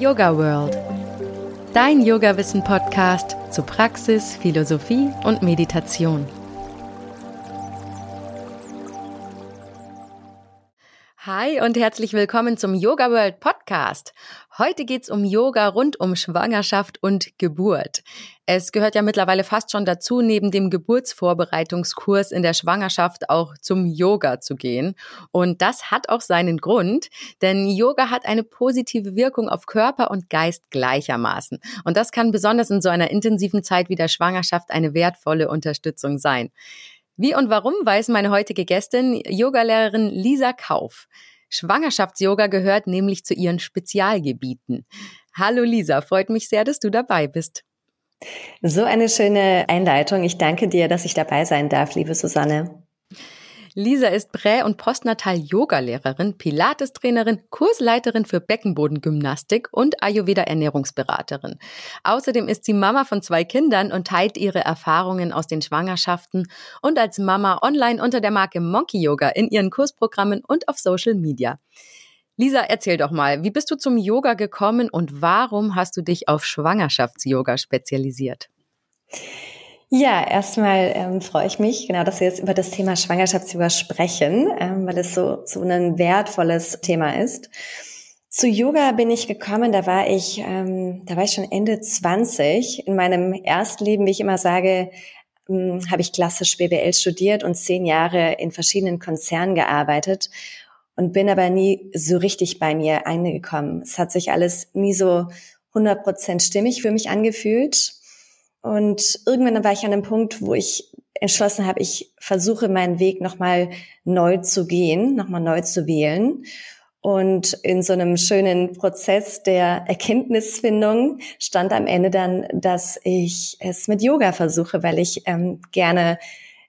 Yoga World. Dein Yoga-Wissen-Podcast zu Praxis, Philosophie und Meditation. Hi und herzlich willkommen zum Yoga World Podcast. Heute geht's um Yoga rund um Schwangerschaft und Geburt. Es gehört ja mittlerweile fast schon dazu, neben dem Geburtsvorbereitungskurs in der Schwangerschaft auch zum Yoga zu gehen. Und das hat auch seinen Grund, denn Yoga hat eine positive Wirkung auf Körper und Geist gleichermaßen. Und das kann besonders in so einer intensiven Zeit wie der Schwangerschaft eine wertvolle Unterstützung sein. Wie und warum weiß meine heutige Gästin, Yogalehrerin Lisa Kauf. Schwangerschafts-Yoga gehört nämlich zu ihren Spezialgebieten. Hallo Lisa, freut mich sehr, dass du dabei bist. So eine schöne Einleitung. Ich danke dir, dass ich dabei sein darf, liebe Susanne. Lisa ist Prä- und Postnatal-Yoga-Lehrerin, Pilates-Trainerin, Kursleiterin für Beckenbodengymnastik und Ayurveda-Ernährungsberaterin. Außerdem ist sie Mama von zwei Kindern und teilt ihre Erfahrungen aus den Schwangerschaften und als Mama online unter der Marke Monkey Yoga in ihren Kursprogrammen und auf Social Media. Lisa, erzähl doch mal, wie bist du zum Yoga gekommen und warum hast du dich auf Schwangerschafts-Yoga spezialisiert? Ja, erstmal ähm, freue ich mich, genau, dass wir jetzt über das Thema Schwangerschaftsyoga sprechen, ähm, weil es so, so ein wertvolles Thema ist. Zu Yoga bin ich gekommen, da war ich, ähm, da war ich schon Ende 20. In meinem ersten Leben, wie ich immer sage, ähm, habe ich klassisch BWL studiert und zehn Jahre in verschiedenen Konzernen gearbeitet und bin aber nie so richtig bei mir eingekommen. Es hat sich alles nie so 100 Prozent stimmig für mich angefühlt. Und irgendwann war ich an einem Punkt, wo ich entschlossen habe, ich versuche meinen Weg nochmal neu zu gehen, nochmal neu zu wählen. Und in so einem schönen Prozess der Erkenntnisfindung stand am Ende dann, dass ich es mit Yoga versuche, weil ich ähm, gerne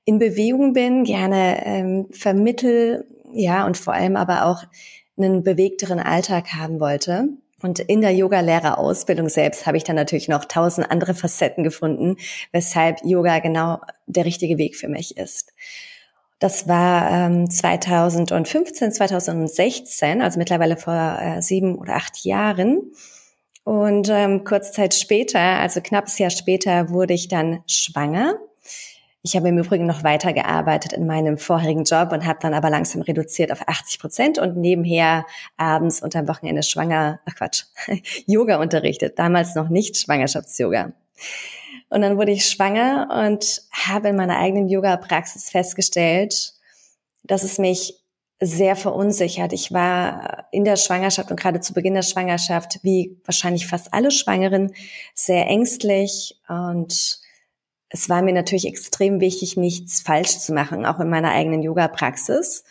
in Bewegung bin, gerne ähm, vermittel, ja, und vor allem aber auch einen bewegteren Alltag haben wollte. Und in der Yoga-Lehrerausbildung selbst habe ich dann natürlich noch tausend andere Facetten gefunden, weshalb Yoga genau der richtige Weg für mich ist. Das war ähm, 2015, 2016, also mittlerweile vor äh, sieben oder acht Jahren. Und ähm, kurze Zeit später, also knappes Jahr später, wurde ich dann schwanger ich habe im Übrigen noch weitergearbeitet in meinem vorherigen Job und habe dann aber langsam reduziert auf 80 Prozent und nebenher abends und am Wochenende schwanger, ach Quatsch, Yoga unterrichtet. Damals noch nicht Schwangerschafts-Yoga. Und dann wurde ich schwanger und habe in meiner eigenen Yoga-Praxis festgestellt, dass es mich sehr verunsichert. Ich war in der Schwangerschaft und gerade zu Beginn der Schwangerschaft, wie wahrscheinlich fast alle Schwangeren, sehr ängstlich und es war mir natürlich extrem wichtig, nichts falsch zu machen, auch in meiner eigenen Yoga-Praxis.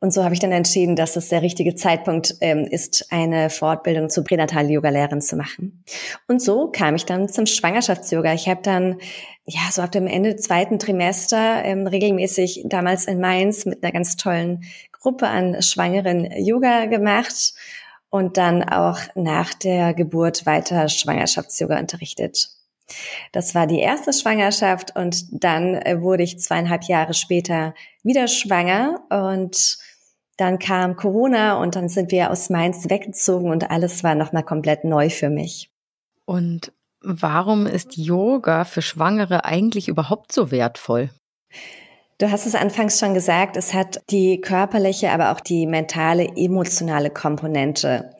Und so habe ich dann entschieden, dass es der richtige Zeitpunkt ähm, ist, eine Fortbildung zur Pränatal-Yoga-Lehrerin zu machen. Und so kam ich dann zum Schwangerschafts-Yoga. Ich habe dann, ja, so ab dem Ende zweiten Trimester ähm, regelmäßig damals in Mainz mit einer ganz tollen Gruppe an Schwangeren Yoga gemacht und dann auch nach der Geburt weiter Schwangerschafts-Yoga unterrichtet. Das war die erste Schwangerschaft und dann äh, wurde ich zweieinhalb Jahre später wieder schwanger und dann kam Corona und dann sind wir aus Mainz weggezogen und alles war nochmal komplett neu für mich. Und warum ist Yoga für Schwangere eigentlich überhaupt so wertvoll? Du hast es anfangs schon gesagt, es hat die körperliche, aber auch die mentale, emotionale Komponente.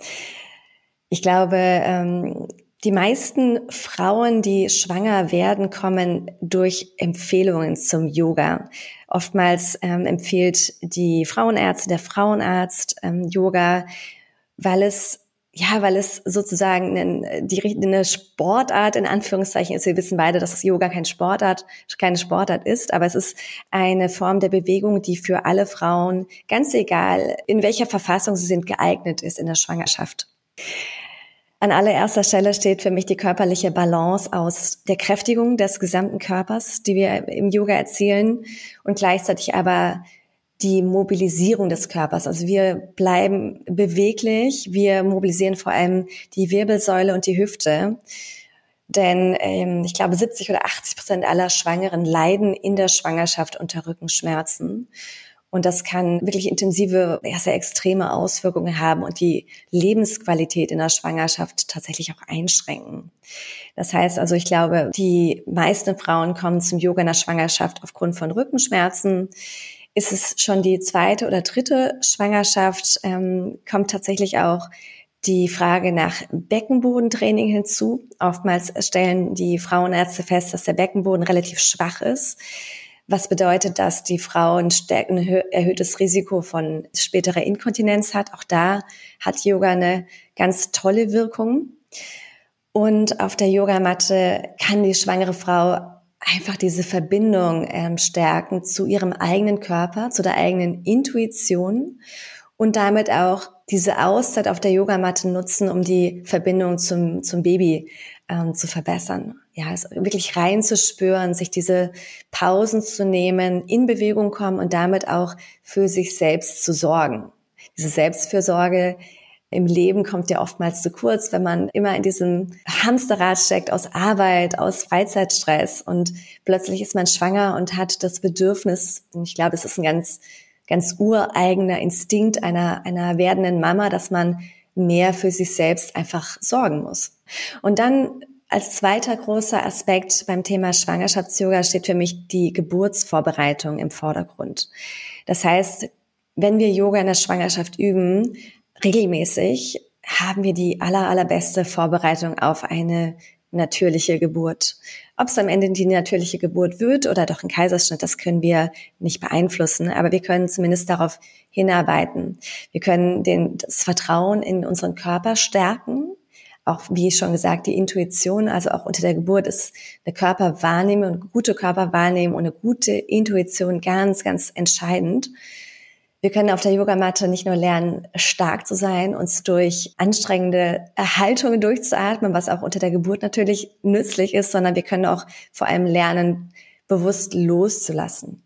Ich glaube, ähm, die meisten Frauen, die schwanger werden, kommen durch Empfehlungen zum Yoga. Oftmals ähm, empfiehlt die Frauenärztin, der Frauenarzt ähm, Yoga, weil es ja, weil es sozusagen eine, eine Sportart in Anführungszeichen ist. Wir wissen beide, dass Yoga kein Sportart, keine Sportart ist, aber es ist eine Form der Bewegung, die für alle Frauen, ganz egal in welcher Verfassung sie sind, geeignet ist in der Schwangerschaft. An allererster Stelle steht für mich die körperliche Balance aus der Kräftigung des gesamten Körpers, die wir im Yoga erzielen und gleichzeitig aber die Mobilisierung des Körpers. Also wir bleiben beweglich, wir mobilisieren vor allem die Wirbelsäule und die Hüfte. Denn ähm, ich glaube, 70 oder 80 Prozent aller Schwangeren leiden in der Schwangerschaft unter Rückenschmerzen. Und das kann wirklich intensive, ja, sehr extreme Auswirkungen haben und die Lebensqualität in der Schwangerschaft tatsächlich auch einschränken. Das heißt also, ich glaube, die meisten Frauen kommen zum Yoga in der Schwangerschaft aufgrund von Rückenschmerzen. Ist es schon die zweite oder dritte Schwangerschaft, ähm, kommt tatsächlich auch die Frage nach Beckenbodentraining hinzu. Oftmals stellen die Frauenärzte fest, dass der Beckenboden relativ schwach ist was bedeutet, dass die Frau ein, erhöhtes Risiko von späterer Inkontinenz hat. Auch da hat Yoga eine ganz tolle Wirkung. Und auf der Yogamatte kann die schwangere Frau einfach diese Verbindung ähm, stärken zu ihrem eigenen Körper, zu der eigenen Intuition und damit auch diese Auszeit auf der Yogamatte nutzen, um die Verbindung zum, zum Baby ähm, zu verbessern. Ja, also wirklich reinzuspüren, sich diese Pausen zu nehmen, in Bewegung kommen und damit auch für sich selbst zu sorgen. Diese Selbstfürsorge im Leben kommt ja oftmals zu kurz, wenn man immer in diesem Hamsterrad steckt aus Arbeit, aus Freizeitstress und plötzlich ist man schwanger und hat das Bedürfnis, und ich glaube, das ist ein ganz, ganz ureigener Instinkt einer, einer werdenden Mama, dass man mehr für sich selbst einfach sorgen muss. Und dann als zweiter großer Aspekt beim Thema Schwangerschafts-Yoga steht für mich die Geburtsvorbereitung im Vordergrund. Das heißt, wenn wir Yoga in der Schwangerschaft üben, regelmäßig, haben wir die aller, allerbeste Vorbereitung auf eine natürliche Geburt. Ob es am Ende die natürliche Geburt wird oder doch ein Kaiserschnitt, das können wir nicht beeinflussen, aber wir können zumindest darauf hinarbeiten. Wir können den, das Vertrauen in unseren Körper stärken auch wie schon gesagt, die Intuition, also auch unter der Geburt ist eine Körperwahrnehmung und gute Körperwahrnehmung und eine gute Intuition ganz, ganz entscheidend. Wir können auf der Yogamatte nicht nur lernen, stark zu sein, uns durch anstrengende Erhaltungen durchzuatmen, was auch unter der Geburt natürlich nützlich ist, sondern wir können auch vor allem lernen, bewusst loszulassen.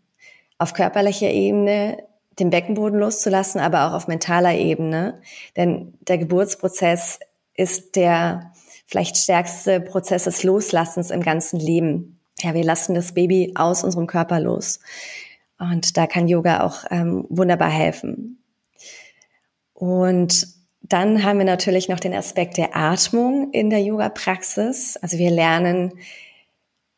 Auf körperlicher Ebene den Beckenboden loszulassen, aber auch auf mentaler Ebene. Denn der Geburtsprozess ist der vielleicht stärkste Prozess des Loslassens im ganzen Leben. Ja, wir lassen das Baby aus unserem Körper los. Und da kann Yoga auch ähm, wunderbar helfen. Und dann haben wir natürlich noch den Aspekt der Atmung in der Yoga-Praxis. Also wir lernen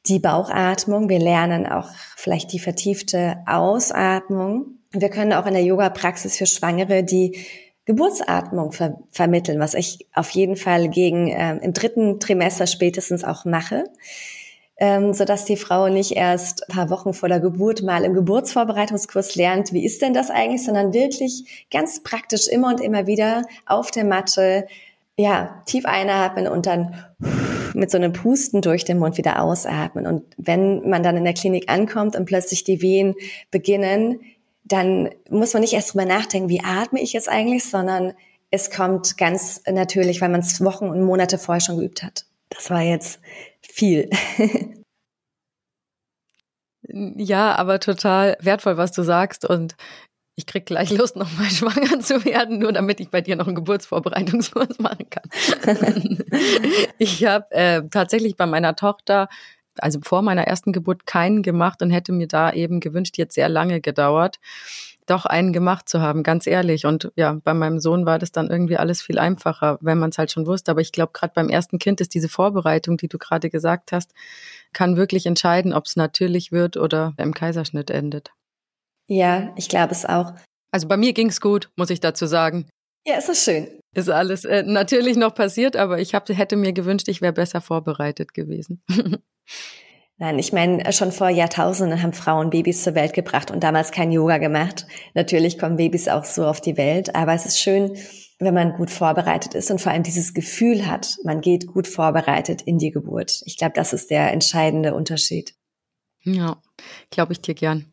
die Bauchatmung, wir lernen auch vielleicht die vertiefte Ausatmung. Wir können auch in der Yoga-Praxis für Schwangere die Geburtsatmung ver vermitteln, was ich auf jeden Fall gegen äh, im dritten Trimester spätestens auch mache, ähm, so dass die Frau nicht erst ein paar Wochen vor der Geburt mal im Geburtsvorbereitungskurs lernt, wie ist denn das eigentlich, sondern wirklich ganz praktisch immer und immer wieder auf der Matte ja, tief einatmen und dann mit so einem Pusten durch den Mund wieder ausatmen. Und wenn man dann in der Klinik ankommt und plötzlich die Wehen beginnen, dann muss man nicht erst drüber nachdenken, wie atme ich jetzt eigentlich, sondern es kommt ganz natürlich, weil man es Wochen und Monate vorher schon geübt hat. Das war jetzt viel. ja, aber total wertvoll, was du sagst. Und ich krieg gleich Lust, nochmal schwanger zu werden, nur damit ich bei dir noch einen Geburtsvorbereitungskurs machen kann. ich habe äh, tatsächlich bei meiner Tochter also vor meiner ersten Geburt keinen gemacht und hätte mir da eben gewünscht, jetzt sehr lange gedauert, doch einen gemacht zu haben, ganz ehrlich. Und ja, bei meinem Sohn war das dann irgendwie alles viel einfacher, wenn man es halt schon wusste. Aber ich glaube, gerade beim ersten Kind ist diese Vorbereitung, die du gerade gesagt hast, kann wirklich entscheiden, ob es natürlich wird oder im Kaiserschnitt endet. Ja, ich glaube es auch. Also bei mir ging es gut, muss ich dazu sagen. Ja, ist das schön. Ist alles äh, natürlich noch passiert, aber ich hab, hätte mir gewünscht, ich wäre besser vorbereitet gewesen. Nein, ich meine, schon vor Jahrtausenden haben Frauen Babys zur Welt gebracht und damals kein Yoga gemacht. Natürlich kommen Babys auch so auf die Welt, aber es ist schön, wenn man gut vorbereitet ist und vor allem dieses Gefühl hat, man geht gut vorbereitet in die Geburt. Ich glaube, das ist der entscheidende Unterschied. Ja, glaube ich dir gern.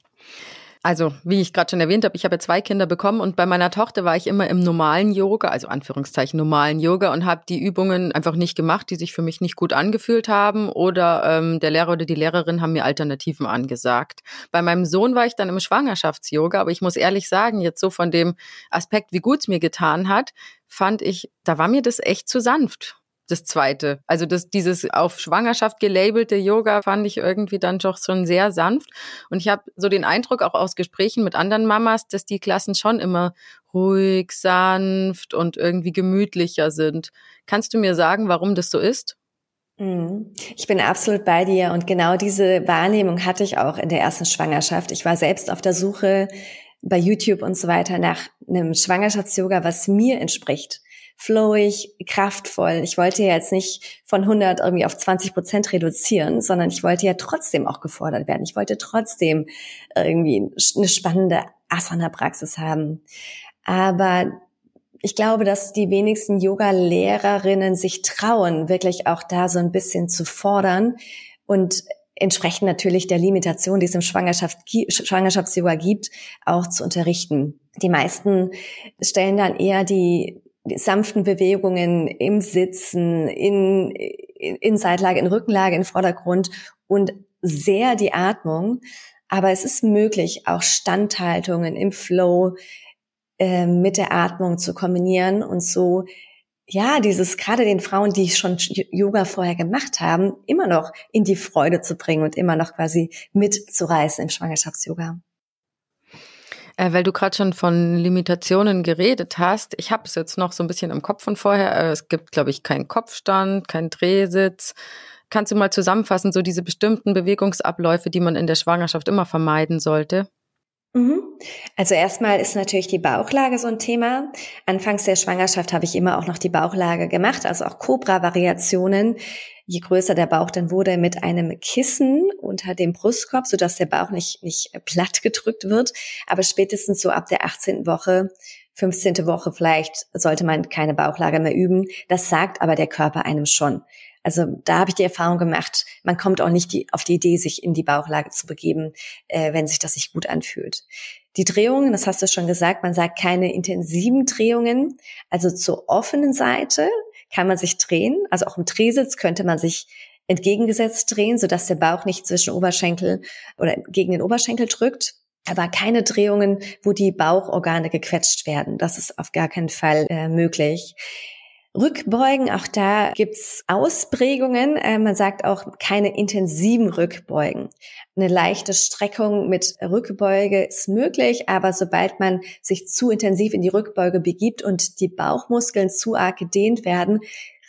Also, wie ich gerade schon erwähnt habe, ich habe ja zwei Kinder bekommen und bei meiner Tochter war ich immer im normalen Yoga, also Anführungszeichen normalen Yoga und habe die Übungen einfach nicht gemacht, die sich für mich nicht gut angefühlt haben oder ähm, der Lehrer oder die Lehrerin haben mir Alternativen angesagt. Bei meinem Sohn war ich dann im Schwangerschafts-Yoga, aber ich muss ehrlich sagen, jetzt so von dem Aspekt, wie gut es mir getan hat, fand ich, da war mir das echt zu sanft. Das zweite. Also das, dieses auf Schwangerschaft gelabelte Yoga fand ich irgendwie dann doch schon sehr sanft. Und ich habe so den Eindruck auch aus Gesprächen mit anderen Mamas, dass die Klassen schon immer ruhig, sanft und irgendwie gemütlicher sind. Kannst du mir sagen, warum das so ist? Mhm. Ich bin absolut bei dir und genau diese Wahrnehmung hatte ich auch in der ersten Schwangerschaft. Ich war selbst auf der Suche bei YouTube und so weiter nach einem Schwangerschafts-Yoga, was mir entspricht flowig, kraftvoll. Ich wollte ja jetzt nicht von 100 irgendwie auf 20 Prozent reduzieren, sondern ich wollte ja trotzdem auch gefordert werden. Ich wollte trotzdem irgendwie eine spannende Asana-Praxis haben. Aber ich glaube, dass die wenigsten Yoga-Lehrerinnen sich trauen, wirklich auch da so ein bisschen zu fordern und entsprechend natürlich der Limitation, die es im Schwangerschaft, Schwangerschafts-Yoga gibt, auch zu unterrichten. Die meisten stellen dann eher die sanften Bewegungen im Sitzen, in, in Seitlage, in Rückenlage, in Vordergrund und sehr die Atmung. Aber es ist möglich, auch Standhaltungen im Flow äh, mit der Atmung zu kombinieren und so ja, dieses gerade den Frauen, die schon Yoga vorher gemacht haben, immer noch in die Freude zu bringen und immer noch quasi mitzureißen im Schwangerschafts-Yoga. Äh, weil du gerade schon von Limitationen geredet hast. Ich habe es jetzt noch so ein bisschen im Kopf von vorher. Äh, es gibt, glaube ich, keinen Kopfstand, keinen Drehsitz. Kannst du mal zusammenfassen, so diese bestimmten Bewegungsabläufe, die man in der Schwangerschaft immer vermeiden sollte? Mhm. Also erstmal ist natürlich die Bauchlage so ein Thema. Anfangs der Schwangerschaft habe ich immer auch noch die Bauchlage gemacht, also auch Cobra-Variationen je größer der Bauch dann wurde, mit einem Kissen unter dem Brustkorb, sodass der Bauch nicht, nicht platt gedrückt wird. Aber spätestens so ab der 18. Woche 15. Woche vielleicht sollte man keine Bauchlage mehr üben. Das sagt aber der Körper einem schon. Also da habe ich die Erfahrung gemacht, man kommt auch nicht die, auf die Idee, sich in die Bauchlage zu begeben, äh, wenn sich das nicht gut anfühlt. Die Drehungen, das hast du schon gesagt, man sagt keine intensiven Drehungen, also zur offenen Seite, kann man sich drehen. Also auch im Drehsitz könnte man sich entgegengesetzt drehen, sodass der Bauch nicht zwischen Oberschenkel oder gegen den Oberschenkel drückt. Aber keine Drehungen, wo die Bauchorgane gequetscht werden. Das ist auf gar keinen Fall äh, möglich. Rückbeugen, auch da gibt's Ausprägungen. Äh, man sagt auch keine intensiven Rückbeugen. Eine leichte Streckung mit Rückbeuge ist möglich, aber sobald man sich zu intensiv in die Rückbeuge begibt und die Bauchmuskeln zu arg gedehnt werden,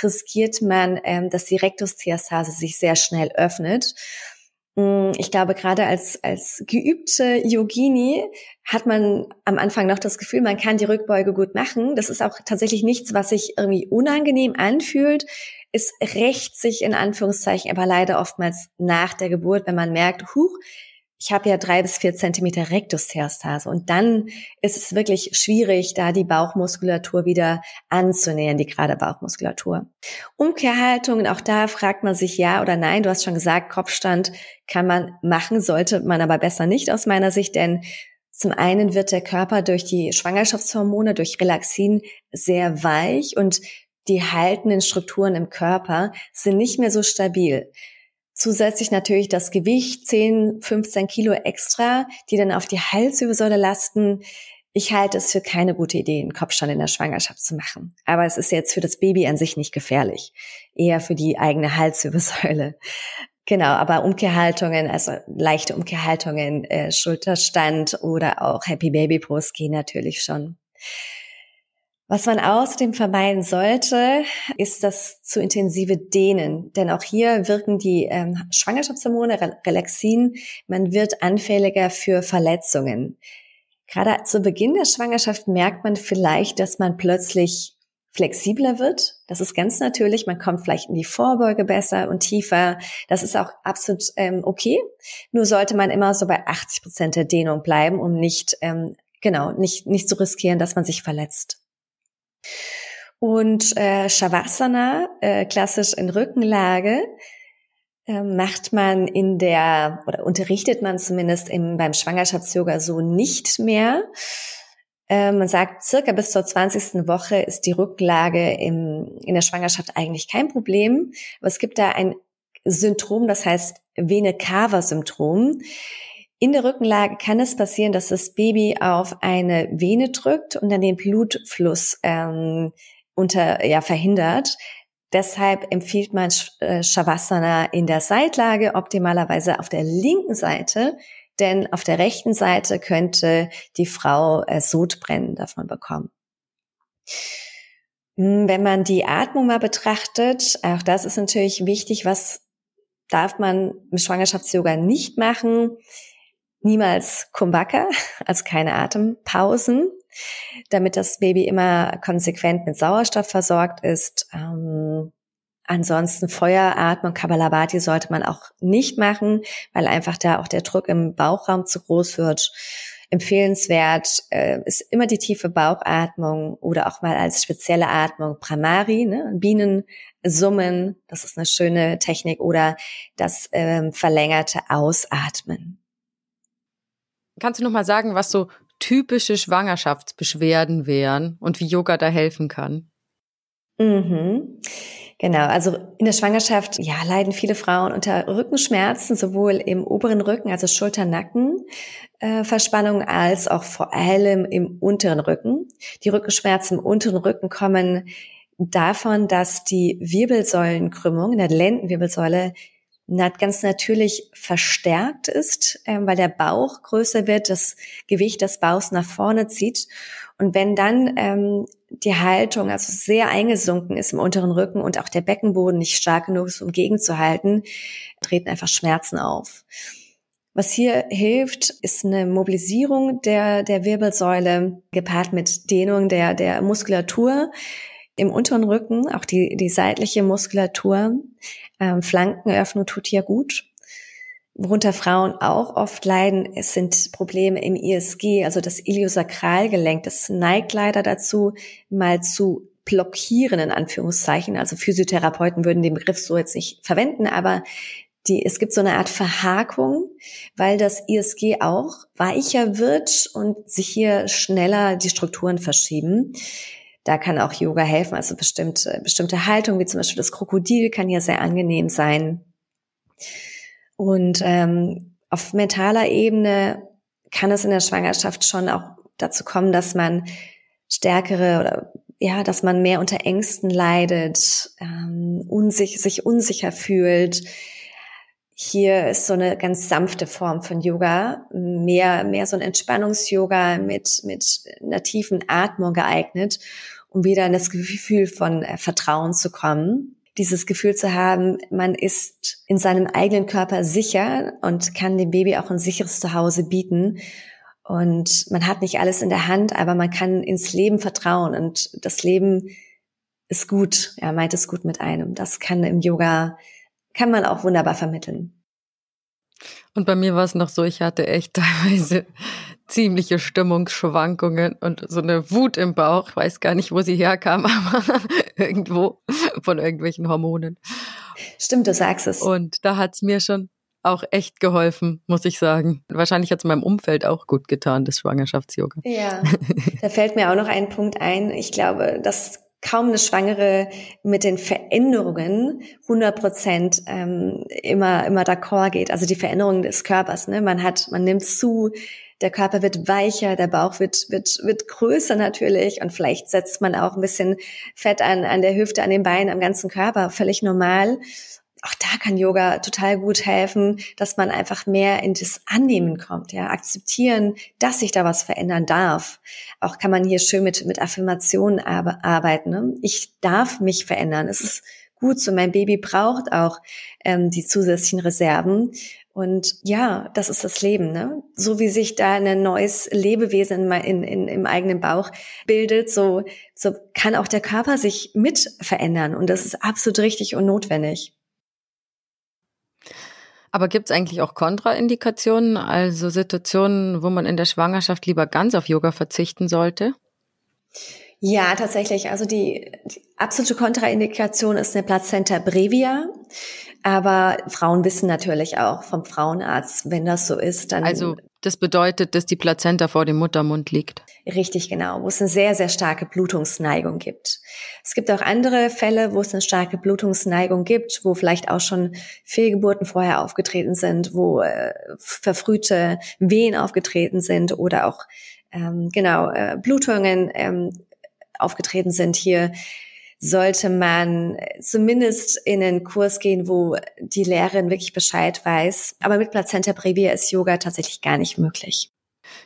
riskiert man, ähm, dass die Rektusdiastase sich sehr schnell öffnet. Mm, ich glaube, gerade als, als geübte Yogini hat man am Anfang noch das Gefühl, man kann die Rückbeuge gut machen. Das ist auch tatsächlich nichts, was sich irgendwie unangenehm anfühlt. Es rächt sich in Anführungszeichen aber leider oftmals nach der Geburt, wenn man merkt, huch, ich habe ja drei bis vier Zentimeter Rektusdiastase und dann ist es wirklich schwierig, da die Bauchmuskulatur wieder anzunähern, die gerade Bauchmuskulatur. Umkehrhaltungen, auch da fragt man sich ja oder nein. Du hast schon gesagt, Kopfstand kann man machen, sollte man aber besser nicht aus meiner Sicht, denn zum einen wird der Körper durch die Schwangerschaftshormone, durch Relaxin sehr weich und die haltenden Strukturen im Körper sind nicht mehr so stabil. Zusätzlich natürlich das Gewicht, 10, 15 Kilo extra, die dann auf die Halswirbelsäule lasten. Ich halte es für keine gute Idee, einen Kopfstand in der Schwangerschaft zu machen. Aber es ist jetzt für das Baby an sich nicht gefährlich. Eher für die eigene Halswirbelsäule. Genau, aber Umkehrhaltungen, also leichte Umkehrhaltungen, äh, Schulterstand oder auch Happy Baby Pose gehen natürlich schon. Was man außerdem vermeiden sollte, ist das zu intensive Dehnen. Denn auch hier wirken die ähm, Schwangerschaftshormone, Relaxin, man wird anfälliger für Verletzungen. Gerade zu Beginn der Schwangerschaft merkt man vielleicht, dass man plötzlich flexibler wird. Das ist ganz natürlich. Man kommt vielleicht in die Vorbeuge besser und tiefer. Das ist auch absolut ähm, okay. Nur sollte man immer so bei 80 Prozent der Dehnung bleiben, um nicht, ähm, genau, nicht, nicht zu riskieren, dass man sich verletzt. Und äh, Shavasana, äh, klassisch in Rückenlage, äh, macht man in der, oder unterrichtet man zumindest im, beim Schwangerschafts-Yoga so nicht mehr. Äh, man sagt, circa bis zur 20. Woche ist die Rückenlage im, in der Schwangerschaft eigentlich kein Problem. Aber es gibt da ein Syndrom, das heißt Vene-Cava-Syndrom. In der Rückenlage kann es passieren, dass das Baby auf eine Vene drückt und dann den Blutfluss ähm, unter ja verhindert. Deshalb empfiehlt man äh, Shavasana in der Seitlage, optimalerweise auf der linken Seite, denn auf der rechten Seite könnte die Frau äh, Sodbrennen davon bekommen. Hm, wenn man die Atmung mal betrachtet, auch das ist natürlich wichtig, was darf man im Schwangerschafts-Yoga nicht machen? Niemals Kumbhaka, also keine Atempausen, damit das Baby immer konsequent mit Sauerstoff versorgt ist. Ähm, ansonsten Feueratmung, Kabbalabhati sollte man auch nicht machen, weil einfach da auch der Druck im Bauchraum zu groß wird. Empfehlenswert äh, ist immer die tiefe Bauchatmung oder auch mal als spezielle Atmung Pramari, ne? Bienen summen, das ist eine schöne Technik oder das ähm, verlängerte Ausatmen. Kannst du noch mal sagen, was so typische Schwangerschaftsbeschwerden wären und wie Yoga da helfen kann? Mhm. Genau, also in der Schwangerschaft, ja, leiden viele Frauen unter Rückenschmerzen, sowohl im oberen Rücken, also Schulter-Nacken, äh, als auch vor allem im unteren Rücken. Die Rückenschmerzen im unteren Rücken kommen davon, dass die Wirbelsäulenkrümmung in der Lendenwirbelsäule ganz natürlich verstärkt ist, äh, weil der Bauch größer wird, das Gewicht des Bauchs nach vorne zieht. Und wenn dann ähm, die Haltung also sehr eingesunken ist im unteren Rücken und auch der Beckenboden nicht stark genug ist, um gegenzuhalten, treten einfach Schmerzen auf. Was hier hilft, ist eine Mobilisierung der, der Wirbelsäule gepaart mit Dehnung der, der Muskulatur im unteren Rücken, auch die, die seitliche Muskulatur. Ähm, Flankenöffnung tut hier gut. Worunter Frauen auch oft leiden, es sind Probleme im ISG, also das Iliosakralgelenk. Das neigt leider dazu, mal zu blockieren, in Anführungszeichen. Also Physiotherapeuten würden den Begriff so jetzt nicht verwenden, aber die, es gibt so eine Art Verhakung, weil das ISG auch weicher wird und sich hier schneller die Strukturen verschieben. Da kann auch Yoga helfen, also bestimmte, bestimmte Haltung, wie zum Beispiel das Krokodil, kann hier sehr angenehm sein. Und ähm, auf mentaler Ebene kann es in der Schwangerschaft schon auch dazu kommen, dass man stärkere oder ja, dass man mehr unter Ängsten leidet, ähm, unsich, sich unsicher fühlt. Hier ist so eine ganz sanfte Form von Yoga, mehr, mehr so ein Entspannungs-Yoga mit, mit einer tiefen Atmung geeignet, um wieder in das Gefühl von äh, Vertrauen zu kommen dieses Gefühl zu haben, man ist in seinem eigenen Körper sicher und kann dem Baby auch ein sicheres Zuhause bieten. Und man hat nicht alles in der Hand, aber man kann ins Leben vertrauen und das Leben ist gut. Er meint es gut mit einem. Das kann im Yoga, kann man auch wunderbar vermitteln. Und bei mir war es noch so, ich hatte echt teilweise ziemliche Stimmungsschwankungen und so eine Wut im Bauch. Ich weiß gar nicht, wo sie herkam, aber irgendwo von irgendwelchen Hormonen. Stimmt, du sagst es. Und da hat's mir schon auch echt geholfen, muss ich sagen. Wahrscheinlich hat's meinem Umfeld auch gut getan, das Schwangerschafts-Yoga. Ja, da fällt mir auch noch ein Punkt ein. Ich glaube, dass kaum eine Schwangere mit den Veränderungen 100 Prozent ähm, immer immer d'accord geht. Also die Veränderungen des Körpers. Ne? Man hat, man nimmt zu, der Körper wird weicher, der Bauch wird, wird, wird größer natürlich und vielleicht setzt man auch ein bisschen Fett an, an der Hüfte, an den Beinen, am ganzen Körper, völlig normal. Auch da kann Yoga total gut helfen, dass man einfach mehr in das Annehmen kommt, ja, akzeptieren, dass sich da was verändern darf. Auch kann man hier schön mit, mit Affirmationen arbeiten. Ne? Ich darf mich verändern. Es ist gut so. Mein Baby braucht auch ähm, die zusätzlichen Reserven. Und ja, das ist das Leben, ne? So wie sich da ein neues Lebewesen in, in, im eigenen Bauch bildet, so, so kann auch der Körper sich mit verändern. Und das ist absolut richtig und notwendig. Aber gibt es eigentlich auch Kontraindikationen, also Situationen, wo man in der Schwangerschaft lieber ganz auf Yoga verzichten sollte? Ja, tatsächlich. Also die, die absolute Kontraindikation ist eine Plazenta brevia. Aber Frauen wissen natürlich auch vom Frauenarzt, wenn das so ist, dann. Also das bedeutet, dass die Plazenta vor dem Muttermund liegt. Richtig, genau, wo es eine sehr, sehr starke Blutungsneigung gibt. Es gibt auch andere Fälle, wo es eine starke Blutungsneigung gibt, wo vielleicht auch schon Fehlgeburten vorher aufgetreten sind, wo äh, verfrühte Wehen aufgetreten sind oder auch ähm, genau äh, Blutungen ähm, aufgetreten sind. Hier sollte man zumindest in einen Kurs gehen, wo die Lehrerin wirklich Bescheid weiß. Aber mit Plazenta Previa ist Yoga tatsächlich gar nicht möglich.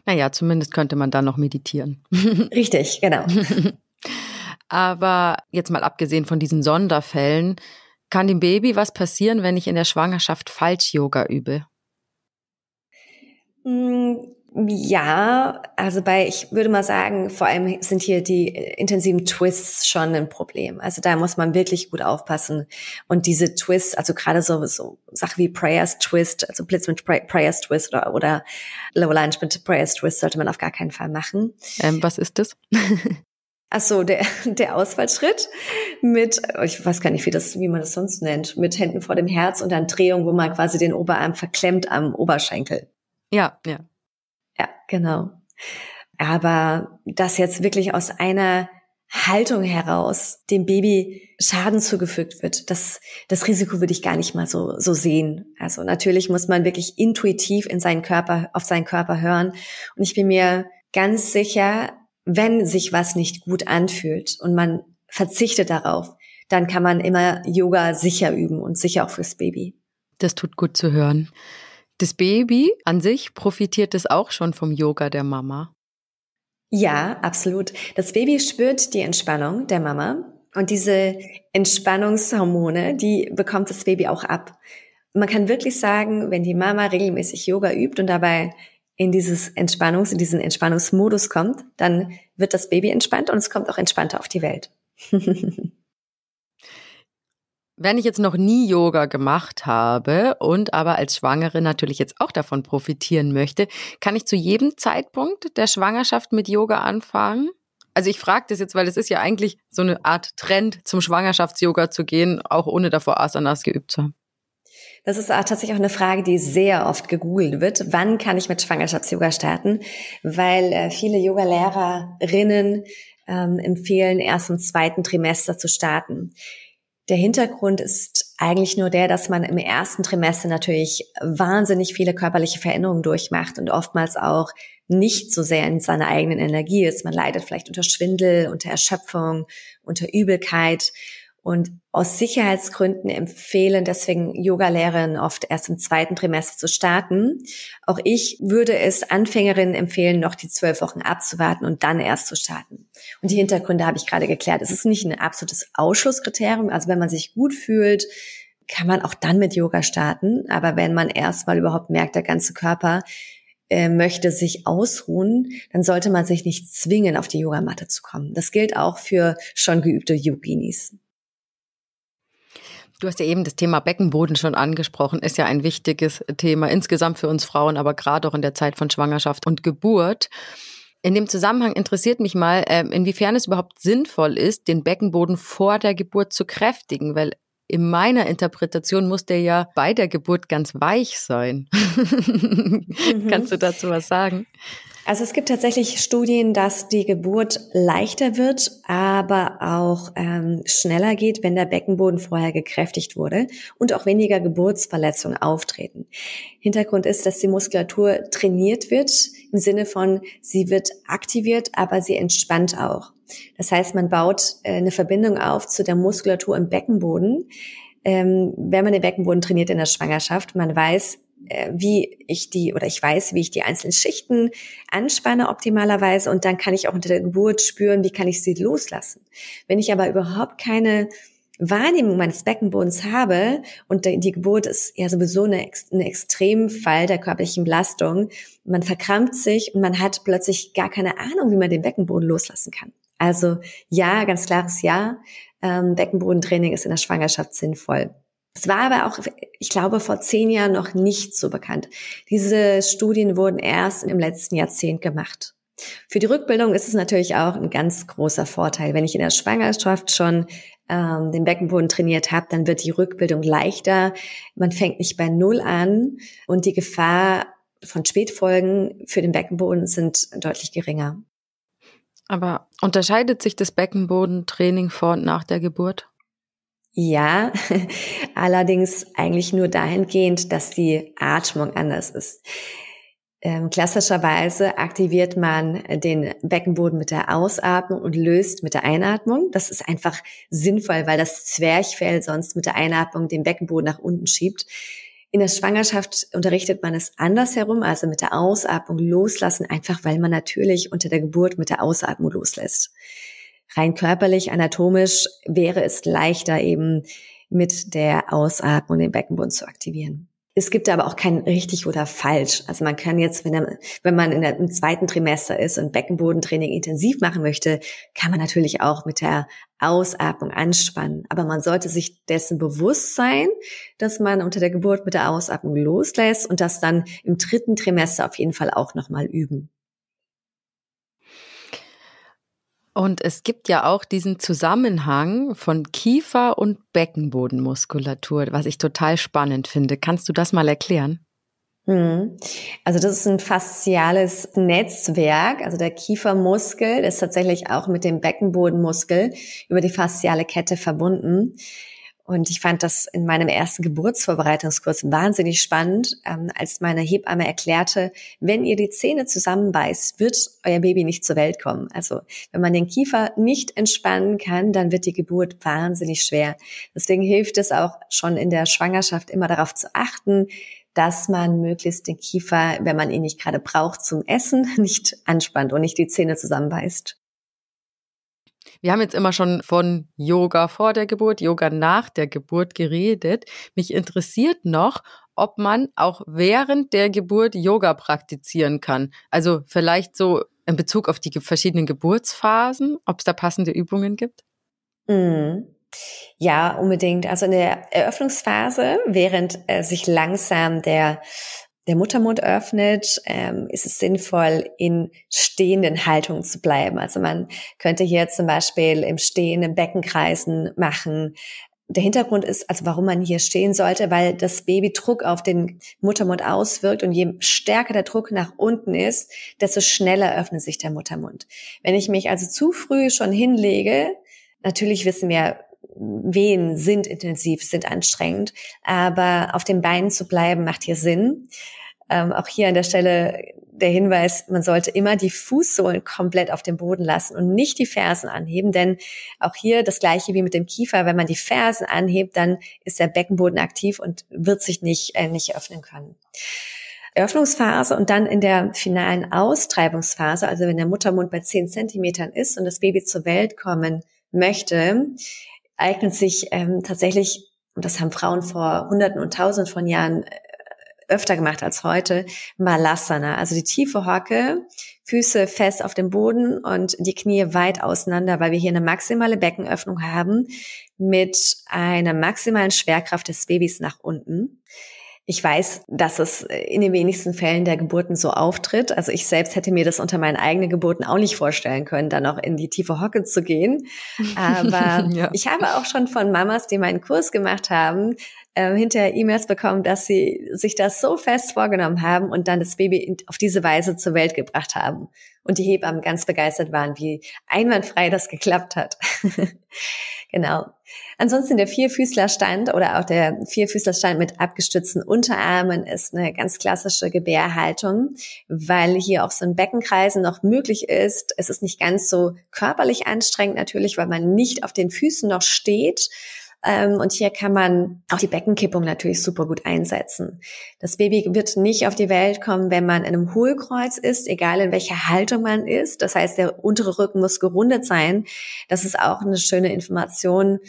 Naja, zumindest könnte man da noch meditieren. Richtig, genau. Aber jetzt mal abgesehen von diesen Sonderfällen, kann dem Baby was passieren, wenn ich in der Schwangerschaft Falsch-Yoga übe? Ja, also bei, ich würde mal sagen, vor allem sind hier die intensiven Twists schon ein Problem. Also da muss man wirklich gut aufpassen. Und diese Twists, also gerade so, so Sachen wie Prayers Twist, also Blitz mit Prayers Twist oder, oder Low Lunge mit Prayers Twist sollte man auf gar keinen Fall machen. Ähm, was ist das? Ach so, der, der Ausfallschritt mit, ich weiß gar nicht, wie das, wie man das sonst nennt, mit Händen vor dem Herz und dann Drehung, wo man quasi den Oberarm verklemmt am Oberschenkel. Ja, ja. Ja, genau. Aber dass jetzt wirklich aus einer Haltung heraus dem Baby Schaden zugefügt wird, das, das Risiko würde ich gar nicht mal so, so sehen. Also natürlich muss man wirklich intuitiv in seinen Körper, auf seinen Körper hören. Und ich bin mir ganz sicher, wenn sich was nicht gut anfühlt und man verzichtet darauf, dann kann man immer Yoga sicher üben und sicher auch fürs Baby. Das tut gut zu hören. Das Baby an sich profitiert es auch schon vom Yoga der Mama. Ja, absolut. Das Baby spürt die Entspannung der Mama und diese Entspannungshormone, die bekommt das Baby auch ab. Man kann wirklich sagen, wenn die Mama regelmäßig Yoga übt und dabei in dieses Entspannungs, in diesen Entspannungsmodus kommt, dann wird das Baby entspannt und es kommt auch entspannter auf die Welt. Wenn ich jetzt noch nie Yoga gemacht habe und aber als Schwangere natürlich jetzt auch davon profitieren möchte, kann ich zu jedem Zeitpunkt der Schwangerschaft mit Yoga anfangen? Also ich frage das jetzt, weil es ist ja eigentlich so eine Art Trend, zum Schwangerschafts-Yoga zu gehen, auch ohne davor Asanas geübt zu haben. Das ist auch tatsächlich auch eine Frage, die sehr oft gegoogelt wird. Wann kann ich mit Schwangerschafts-Yoga starten? Weil äh, viele Yoga-Lehrerinnen ähm, empfehlen, erst im zweiten Trimester zu starten. Der Hintergrund ist eigentlich nur der, dass man im ersten Trimester natürlich wahnsinnig viele körperliche Veränderungen durchmacht und oftmals auch nicht so sehr in seiner eigenen Energie ist. Man leidet vielleicht unter Schwindel, unter Erschöpfung, unter Übelkeit. Und aus Sicherheitsgründen empfehlen deswegen Yoga-Lehrerinnen oft erst im zweiten Trimester zu starten. Auch ich würde es Anfängerinnen empfehlen, noch die zwölf Wochen abzuwarten und dann erst zu starten. Und die Hintergründe habe ich gerade geklärt. Es ist nicht ein absolutes Ausschlusskriterium. Also wenn man sich gut fühlt, kann man auch dann mit Yoga starten. Aber wenn man erstmal überhaupt merkt, der ganze Körper äh, möchte sich ausruhen, dann sollte man sich nicht zwingen, auf die Yogamatte zu kommen. Das gilt auch für schon geübte Yoginis. Du hast ja eben das Thema Beckenboden schon angesprochen, ist ja ein wichtiges Thema insgesamt für uns Frauen, aber gerade auch in der Zeit von Schwangerschaft und Geburt. In dem Zusammenhang interessiert mich mal, ähm, inwiefern es überhaupt sinnvoll ist, den Beckenboden vor der Geburt zu kräftigen, weil in meiner Interpretation muss der ja bei der Geburt ganz weich sein. mhm. Kannst du dazu was sagen? Also es gibt tatsächlich Studien, dass die Geburt leichter wird, aber auch ähm, schneller geht, wenn der Beckenboden vorher gekräftigt wurde und auch weniger Geburtsverletzungen auftreten. Hintergrund ist, dass die Muskulatur trainiert wird im Sinne von, sie wird aktiviert, aber sie entspannt auch. Das heißt, man baut äh, eine Verbindung auf zu der Muskulatur im Beckenboden. Ähm, wenn man den Beckenboden trainiert in der Schwangerschaft, man weiß, wie ich die oder ich weiß, wie ich die einzelnen Schichten anspanne optimalerweise und dann kann ich auch unter der Geburt spüren, wie kann ich sie loslassen. Wenn ich aber überhaupt keine Wahrnehmung meines Beckenbodens habe und die Geburt ist ja sowieso eine, ein Extremfall der körperlichen Belastung, man verkrampft sich und man hat plötzlich gar keine Ahnung, wie man den Beckenboden loslassen kann. Also ja, ganz klares Ja, ähm, Beckenbodentraining ist in der Schwangerschaft sinnvoll. Es war aber auch, ich glaube, vor zehn Jahren noch nicht so bekannt. Diese Studien wurden erst im letzten Jahrzehnt gemacht. Für die Rückbildung ist es natürlich auch ein ganz großer Vorteil. Wenn ich in der Schwangerschaft schon ähm, den Beckenboden trainiert habe, dann wird die Rückbildung leichter. Man fängt nicht bei Null an und die Gefahr von Spätfolgen für den Beckenboden sind deutlich geringer. Aber unterscheidet sich das Beckenbodentraining vor und nach der Geburt? Ja, allerdings eigentlich nur dahingehend, dass die Atmung anders ist. Ähm, klassischerweise aktiviert man den Beckenboden mit der Ausatmung und löst mit der Einatmung. Das ist einfach sinnvoll, weil das Zwerchfell sonst mit der Einatmung den Beckenboden nach unten schiebt. In der Schwangerschaft unterrichtet man es andersherum, also mit der Ausatmung loslassen, einfach weil man natürlich unter der Geburt mit der Ausatmung loslässt. Rein körperlich, anatomisch wäre es leichter eben mit der Ausatmung den Beckenboden zu aktivieren. Es gibt aber auch kein richtig oder falsch. Also man kann jetzt, wenn, man in der, im zweiten Trimester ist und Beckenbodentraining intensiv machen möchte, kann man natürlich auch mit der Ausatmung anspannen. Aber man sollte sich dessen bewusst sein, dass man unter der Geburt mit der Ausatmung loslässt und das dann im dritten Trimester auf jeden Fall auch nochmal üben. Und es gibt ja auch diesen Zusammenhang von Kiefer- und Beckenbodenmuskulatur, was ich total spannend finde. Kannst du das mal erklären? Hm. Also das ist ein fasziales Netzwerk. Also der Kiefermuskel ist tatsächlich auch mit dem Beckenbodenmuskel über die fasziale Kette verbunden. Und ich fand das in meinem ersten Geburtsvorbereitungskurs wahnsinnig spannend, ähm, als meine Hebamme erklärte, wenn ihr die Zähne zusammenbeißt, wird euer Baby nicht zur Welt kommen. Also wenn man den Kiefer nicht entspannen kann, dann wird die Geburt wahnsinnig schwer. Deswegen hilft es auch schon in der Schwangerschaft immer darauf zu achten, dass man möglichst den Kiefer, wenn man ihn nicht gerade braucht zum Essen, nicht anspannt und nicht die Zähne zusammenbeißt. Wir haben jetzt immer schon von Yoga vor der Geburt, Yoga nach der Geburt geredet. Mich interessiert noch, ob man auch während der Geburt Yoga praktizieren kann. Also vielleicht so in Bezug auf die verschiedenen Geburtsphasen, ob es da passende Übungen gibt? Mhm. Ja, unbedingt. Also in der Eröffnungsphase, während äh, sich langsam der der Muttermund öffnet, ähm, ist es sinnvoll, in stehenden Haltungen zu bleiben. Also man könnte hier zum Beispiel im stehenden Beckenkreisen machen. Der Hintergrund ist, also warum man hier stehen sollte, weil das Baby Druck auf den Muttermund auswirkt und je stärker der Druck nach unten ist, desto schneller öffnet sich der Muttermund. Wenn ich mich also zu früh schon hinlege, natürlich wissen wir, Wehen sind intensiv, sind anstrengend, aber auf den Beinen zu bleiben macht hier Sinn. Ähm, auch hier an der Stelle der Hinweis, man sollte immer die Fußsohlen komplett auf dem Boden lassen und nicht die Fersen anheben, denn auch hier das gleiche wie mit dem Kiefer, wenn man die Fersen anhebt, dann ist der Beckenboden aktiv und wird sich nicht, äh, nicht öffnen können. Öffnungsphase und dann in der finalen Austreibungsphase, also wenn der Muttermund bei 10 Zentimetern ist und das Baby zur Welt kommen möchte, eignet sich ähm, tatsächlich, und das haben Frauen vor Hunderten und Tausenden von Jahren äh, öfter gemacht als heute, Malasana, also die tiefe Hocke, Füße fest auf dem Boden und die Knie weit auseinander, weil wir hier eine maximale Beckenöffnung haben mit einer maximalen Schwerkraft des Babys nach unten. Ich weiß, dass es in den wenigsten Fällen der Geburten so auftritt. Also ich selbst hätte mir das unter meinen eigenen Geburten auch nicht vorstellen können, dann noch in die tiefe Hocke zu gehen. Aber ja. ich habe auch schon von Mamas, die meinen Kurs gemacht haben, äh, hinterher E-Mails bekommen, dass sie sich das so fest vorgenommen haben und dann das Baby auf diese Weise zur Welt gebracht haben. Und die Hebammen ganz begeistert waren, wie einwandfrei das geklappt hat. genau. Ansonsten der Vierfüßlerstand oder auch der Vierfüßlerstand mit abgestützten Unterarmen ist eine ganz klassische Gebärhaltung, weil hier auch so ein Beckenkreisen noch möglich ist. Es ist nicht ganz so körperlich anstrengend natürlich, weil man nicht auf den Füßen noch steht, und hier kann man auch die Beckenkippung natürlich super gut einsetzen. Das Baby wird nicht auf die Welt kommen, wenn man in einem Hohlkreuz ist, egal in welcher Haltung man ist. Das heißt, der untere Rücken muss gerundet sein. Das ist auch eine schöne Information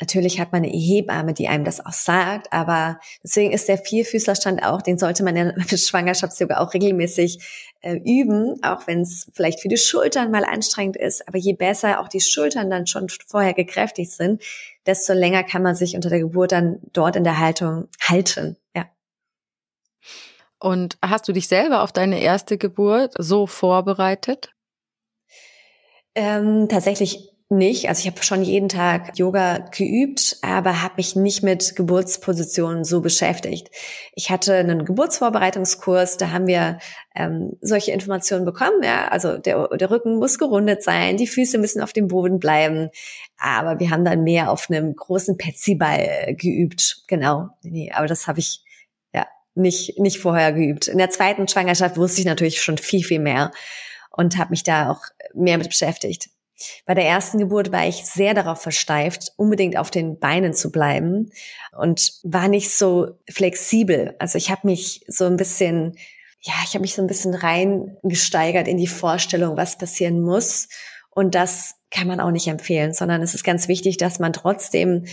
Natürlich hat man eine Hebamme, die einem das auch sagt, aber deswegen ist der Vierfüßlerstand auch, den sollte man ja mit Schwangerschaftsyoga auch regelmäßig äh, üben, auch wenn es vielleicht für die Schultern mal anstrengend ist. Aber je besser auch die Schultern dann schon vorher gekräftigt sind, desto länger kann man sich unter der Geburt dann dort in der Haltung halten. Ja. Und hast du dich selber auf deine erste Geburt so vorbereitet? Ähm, tatsächlich nicht. Also ich habe schon jeden Tag Yoga geübt, aber habe mich nicht mit Geburtspositionen so beschäftigt. Ich hatte einen Geburtsvorbereitungskurs, da haben wir ähm, solche Informationen bekommen. Ja, also der, der Rücken muss gerundet sein, die Füße müssen auf dem Boden bleiben. Aber wir haben dann mehr auf einem großen Petsyball geübt. Genau. Nee, aber das habe ich nicht, nicht vorher geübt. In der zweiten Schwangerschaft wusste ich natürlich schon viel, viel mehr und habe mich da auch mehr mit beschäftigt. Bei der ersten Geburt war ich sehr darauf versteift, unbedingt auf den Beinen zu bleiben und war nicht so flexibel. Also ich habe mich so ein bisschen, ja, ich habe mich so ein bisschen reingesteigert in die Vorstellung, was passieren muss. Und das kann man auch nicht empfehlen, sondern es ist ganz wichtig, dass man trotzdem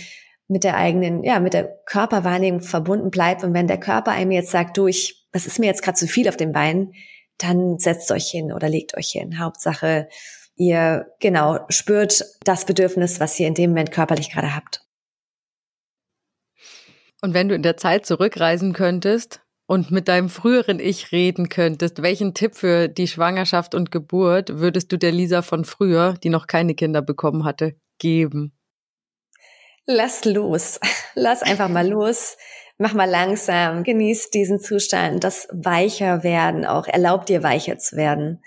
mit der eigenen, ja, mit der Körperwahrnehmung verbunden bleibt. Und wenn der Körper einem jetzt sagt, du, ich, das ist mir jetzt gerade zu viel auf den Beinen, dann setzt euch hin oder legt euch hin. Hauptsache, ihr genau spürt das Bedürfnis, was ihr in dem Moment körperlich gerade habt. Und wenn du in der Zeit zurückreisen könntest und mit deinem früheren Ich reden könntest, welchen Tipp für die Schwangerschaft und Geburt würdest du der Lisa von früher, die noch keine Kinder bekommen hatte, geben? Lass los. Lass einfach mal los. Mach mal langsam. Genieß diesen Zustand, das weicher werden auch. Erlaub dir weicher zu werden.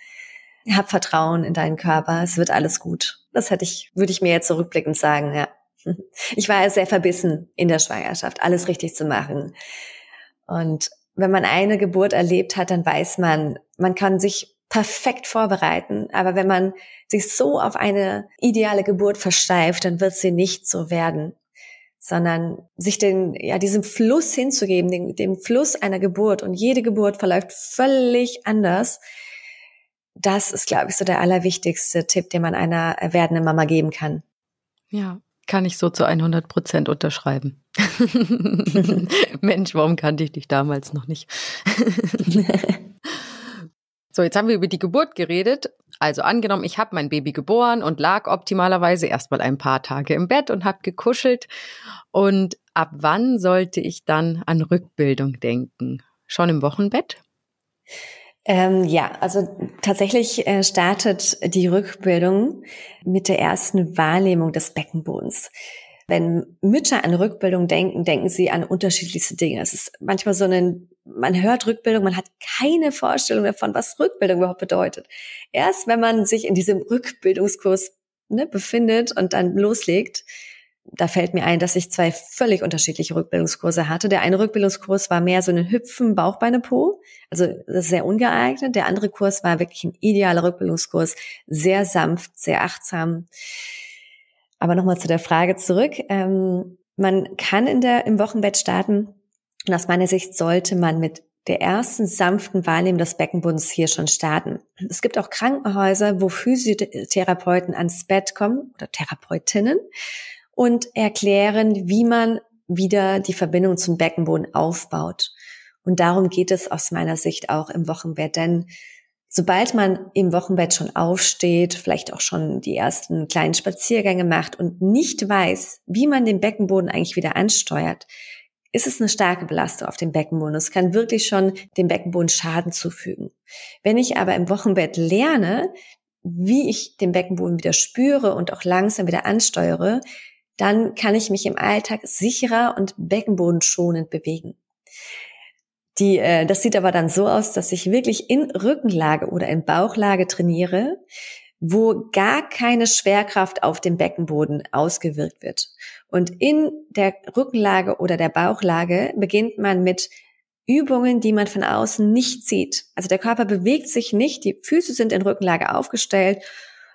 Hab Vertrauen in deinen Körper. Es wird alles gut. Das hätte ich, würde ich mir jetzt zurückblickend sagen, ja. Ich war sehr verbissen in der Schwangerschaft, alles richtig zu machen. Und wenn man eine Geburt erlebt hat, dann weiß man, man kann sich perfekt vorbereiten. Aber wenn man sich so auf eine ideale Geburt versteift, dann wird sie nicht so werden. Sondern sich den, ja, diesem Fluss hinzugeben, dem, dem Fluss einer Geburt. Und jede Geburt verläuft völlig anders. Das ist, glaube ich, so der allerwichtigste Tipp, den man einer werdenden Mama geben kann. Ja, kann ich so zu 100 Prozent unterschreiben. Mensch, warum kannte ich dich damals noch nicht? so, jetzt haben wir über die Geburt geredet. Also angenommen, ich habe mein Baby geboren und lag optimalerweise erstmal ein paar Tage im Bett und habe gekuschelt. Und ab wann sollte ich dann an Rückbildung denken? Schon im Wochenbett? Ähm, ja, also tatsächlich äh, startet die Rückbildung mit der ersten Wahrnehmung des Beckenbodens. Wenn Mütter an Rückbildung denken, denken sie an unterschiedlichste Dinge. Es ist manchmal so ein, man hört Rückbildung, man hat keine Vorstellung davon, was Rückbildung überhaupt bedeutet. Erst wenn man sich in diesem Rückbildungskurs ne, befindet und dann loslegt, da fällt mir ein, dass ich zwei völlig unterschiedliche Rückbildungskurse hatte. Der eine Rückbildungskurs war mehr so ein Hüpfen, Bauchbeine, Po, also sehr ungeeignet. Der andere Kurs war wirklich ein idealer Rückbildungskurs, sehr sanft, sehr achtsam. Aber nochmal zu der Frage zurück. Ähm, man kann in der, im Wochenbett starten und aus meiner Sicht sollte man mit der ersten sanften Wahrnehmung des Beckenbodens hier schon starten. Es gibt auch Krankenhäuser, wo Physiotherapeuten ans Bett kommen oder Therapeutinnen und erklären, wie man wieder die Verbindung zum Beckenboden aufbaut. Und darum geht es aus meiner Sicht auch im Wochenbett, denn sobald man im Wochenbett schon aufsteht, vielleicht auch schon die ersten kleinen Spaziergänge macht und nicht weiß, wie man den Beckenboden eigentlich wieder ansteuert, ist es eine starke Belastung auf den Beckenboden. Es kann wirklich schon dem Beckenboden Schaden zufügen. Wenn ich aber im Wochenbett lerne, wie ich den Beckenboden wieder spüre und auch langsam wieder ansteuere, dann kann ich mich im Alltag sicherer und beckenbodenschonend bewegen. Die, äh, das sieht aber dann so aus, dass ich wirklich in Rückenlage oder in Bauchlage trainiere, wo gar keine Schwerkraft auf dem Beckenboden ausgewirkt wird. Und in der Rückenlage oder der Bauchlage beginnt man mit Übungen, die man von außen nicht sieht. Also der Körper bewegt sich nicht, die Füße sind in Rückenlage aufgestellt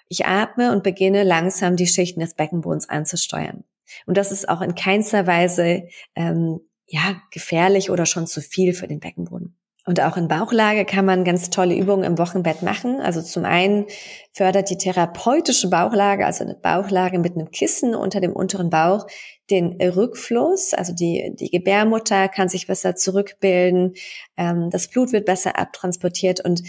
ich atme und beginne langsam die Schichten des Beckenbodens anzusteuern. Und das ist auch in keinster Weise ähm, ja gefährlich oder schon zu viel für den Beckenboden. Und auch in Bauchlage kann man ganz tolle Übungen im Wochenbett machen. Also zum einen fördert die therapeutische Bauchlage, also eine Bauchlage mit einem Kissen unter dem unteren Bauch, den Rückfluss. Also die, die Gebärmutter kann sich besser zurückbilden, ähm, das Blut wird besser abtransportiert und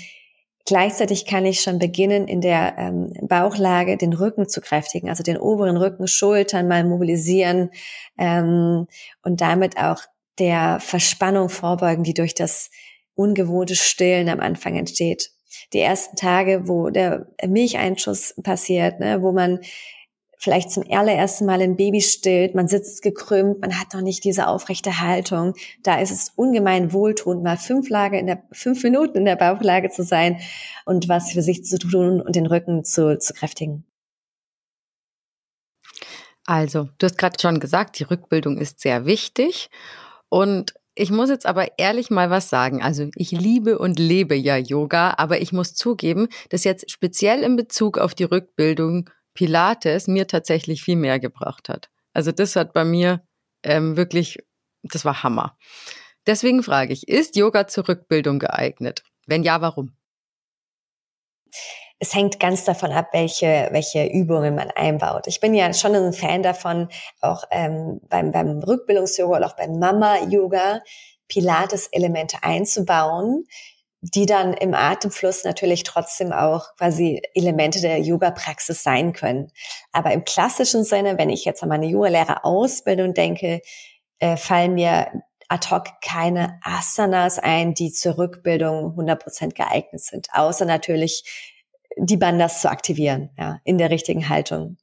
Gleichzeitig kann ich schon beginnen, in der ähm, Bauchlage den Rücken zu kräftigen, also den oberen Rücken, Schultern mal mobilisieren ähm, und damit auch der Verspannung vorbeugen, die durch das ungewohnte Stillen am Anfang entsteht. Die ersten Tage, wo der Milcheinschuss passiert, ne, wo man vielleicht zum allerersten Mal ein Baby stillt, man sitzt gekrümmt, man hat noch nicht diese aufrechte Haltung. Da ist es ungemein wohltuend, mal fünf Lage in der, fünf Minuten in der Bauchlage zu sein und was für sich zu tun und den Rücken zu, zu kräftigen. Also, du hast gerade schon gesagt, die Rückbildung ist sehr wichtig und Ich muss jetzt aber ehrlich mal was sagen. Also ich liebe und lebe ja Yoga, aber ich muss zugeben, dass jetzt speziell in Bezug auf die Rückbildung Pilates mir tatsächlich viel mehr gebracht hat. Also das hat bei mir ähm, wirklich, das war Hammer. Deswegen frage ich, ist Yoga zur Rückbildung geeignet? Wenn ja, warum? es hängt ganz davon ab, welche, welche Übungen man einbaut. Ich bin ja schon ein Fan davon, auch ähm, beim, beim Rückbildungs-Yoga oder auch beim Mama-Yoga Pilates-Elemente einzubauen, die dann im Atemfluss natürlich trotzdem auch quasi Elemente der Yoga-Praxis sein können. Aber im klassischen Sinne, wenn ich jetzt an meine Yoga-Lehrer-Ausbildung denke, äh, fallen mir ad hoc keine Asanas ein, die zur Rückbildung 100% geeignet sind. Außer natürlich die Bandas zu aktivieren, ja, in der richtigen Haltung.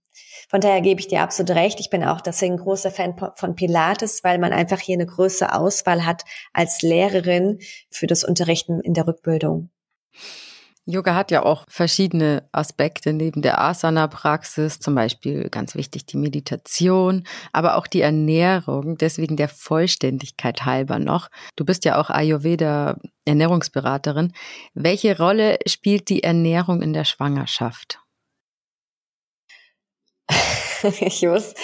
Von daher gebe ich dir absolut recht. Ich bin auch deswegen großer Fan von Pilates, weil man einfach hier eine größere Auswahl hat als Lehrerin für das Unterrichten in der Rückbildung. Yoga hat ja auch verschiedene Aspekte neben der Asana-Praxis, zum Beispiel ganz wichtig die Meditation, aber auch die Ernährung, deswegen der Vollständigkeit halber noch. Du bist ja auch Ayurveda-Ernährungsberaterin. Welche Rolle spielt die Ernährung in der Schwangerschaft? ich muss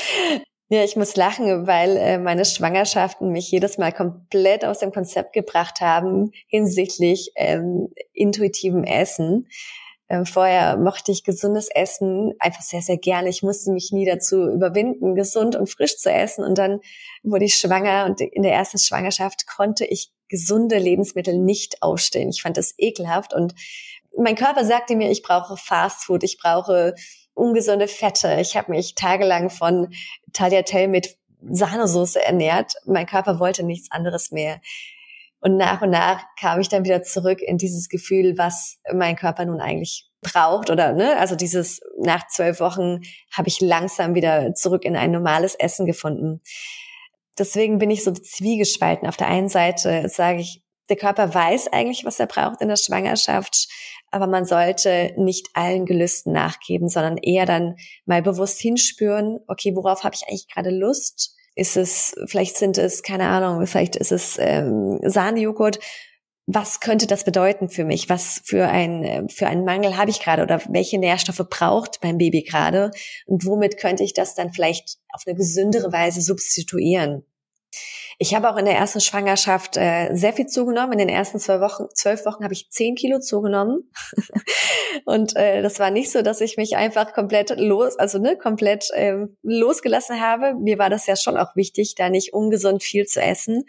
ja, ich muss lachen, weil äh, meine Schwangerschaften mich jedes Mal komplett aus dem Konzept gebracht haben hinsichtlich ähm, intuitivem Essen. Ähm, vorher mochte ich gesundes Essen einfach sehr, sehr gerne. Ich musste mich nie dazu überwinden, gesund und frisch zu essen. Und dann wurde ich schwanger und in der ersten Schwangerschaft konnte ich gesunde Lebensmittel nicht ausstehen. Ich fand das ekelhaft und mein Körper sagte mir, ich brauche Fastfood, ich brauche ungesunde Fette. Ich habe mich tagelang von Tagliatelle mit Sahnesoße ernährt. Mein Körper wollte nichts anderes mehr. Und nach und nach kam ich dann wieder zurück in dieses Gefühl, was mein Körper nun eigentlich braucht oder ne, also dieses nach zwölf Wochen habe ich langsam wieder zurück in ein normales Essen gefunden. Deswegen bin ich so zwiegespalten. Auf der einen Seite sage ich, der Körper weiß eigentlich, was er braucht in der Schwangerschaft, aber man sollte nicht allen Gelüsten nachgeben, sondern eher dann mal bewusst hinspüren, okay, worauf habe ich eigentlich gerade Lust? Ist es, vielleicht sind es, keine Ahnung, vielleicht ist es ähm, Sahnejoghurt. Was könnte das bedeuten für mich? Was für ein, für einen Mangel habe ich gerade oder welche Nährstoffe braucht mein Baby gerade? Und womit könnte ich das dann vielleicht auf eine gesündere Weise substituieren? Ich habe auch in der ersten Schwangerschaft äh, sehr viel zugenommen. In den ersten zwölf Wochen, zwölf Wochen habe ich zehn Kilo zugenommen. und äh, das war nicht so, dass ich mich einfach komplett los, also ne, komplett ähm, losgelassen habe. Mir war das ja schon auch wichtig, da nicht ungesund viel zu essen.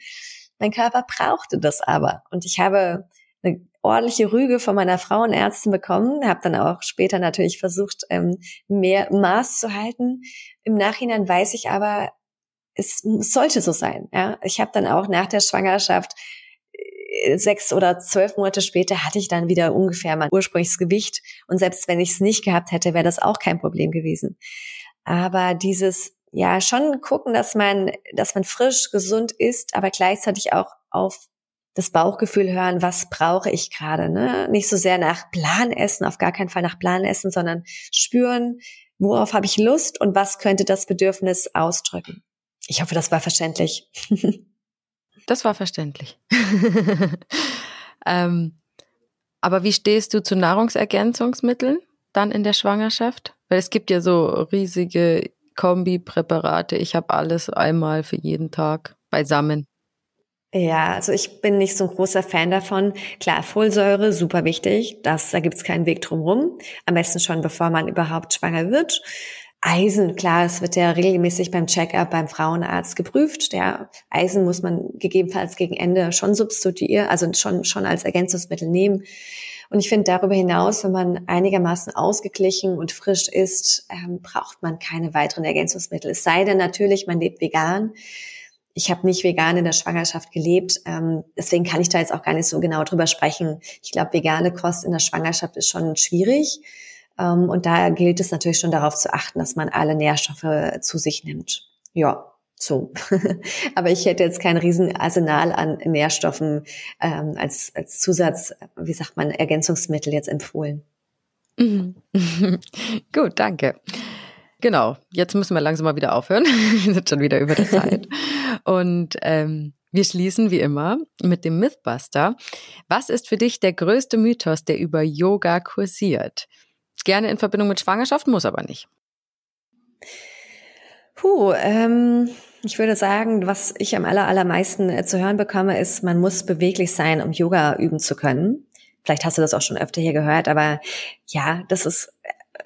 Mein Körper brauchte das aber. Und ich habe eine ordentliche Rüge von meiner Frauenärztin bekommen, habe dann auch später natürlich versucht, ähm, mehr Maß zu halten. Im Nachhinein weiß ich aber, es sollte so sein. Ja, ich habe dann auch nach der Schwangerschaft äh, sechs oder zwölf Monate später hatte ich dann wieder ungefähr mein ursprüngliches Gewicht und selbst wenn ich es nicht gehabt hätte, wäre das auch kein Problem gewesen. Aber dieses ja schon gucken, dass man dass man frisch gesund ist, aber gleichzeitig auch auf das Bauchgefühl hören, was brauche ich gerade, ne? Nicht so sehr nach Plan essen, auf gar keinen Fall nach Plan essen, sondern spüren, worauf habe ich Lust und was könnte das Bedürfnis ausdrücken. Ich hoffe, das war verständlich. das war verständlich. ähm, aber wie stehst du zu Nahrungsergänzungsmitteln dann in der Schwangerschaft? Weil es gibt ja so riesige Kombipräparate. Ich habe alles einmal für jeden Tag beisammen. Ja, also ich bin nicht so ein großer Fan davon. Klar, Folsäure, super wichtig. Das, da gibt's keinen Weg drum Am besten schon, bevor man überhaupt schwanger wird. Eisen, klar, es wird ja regelmäßig beim Check-up beim Frauenarzt geprüft. Der Eisen muss man gegebenenfalls gegen Ende schon substituieren, also schon, schon als Ergänzungsmittel nehmen. Und ich finde darüber hinaus, wenn man einigermaßen ausgeglichen und frisch ist, ähm, braucht man keine weiteren Ergänzungsmittel. Es sei denn natürlich, man lebt vegan. Ich habe nicht vegan in der Schwangerschaft gelebt, ähm, deswegen kann ich da jetzt auch gar nicht so genau drüber sprechen. Ich glaube, vegane Kost in der Schwangerschaft ist schon schwierig. Ähm, und da gilt es natürlich schon darauf zu achten, dass man alle Nährstoffe zu sich nimmt. Ja, so. Aber ich hätte jetzt kein Riesenarsenal an Nährstoffen ähm, als, als Zusatz, wie sagt man, Ergänzungsmittel jetzt empfohlen. Mhm. Gut, danke. Genau, jetzt müssen wir langsam mal wieder aufhören. Wir sind schon wieder über der Zeit. Und ähm, Wir schließen wie immer mit dem Mythbuster. Was ist für dich der größte Mythos, der über Yoga kursiert? Gerne in Verbindung mit Schwangerschaft, muss aber nicht. Puh, ähm, ich würde sagen, was ich am aller, allermeisten äh, zu hören bekomme, ist, man muss beweglich sein, um Yoga üben zu können. Vielleicht hast du das auch schon öfter hier gehört, aber ja, das ist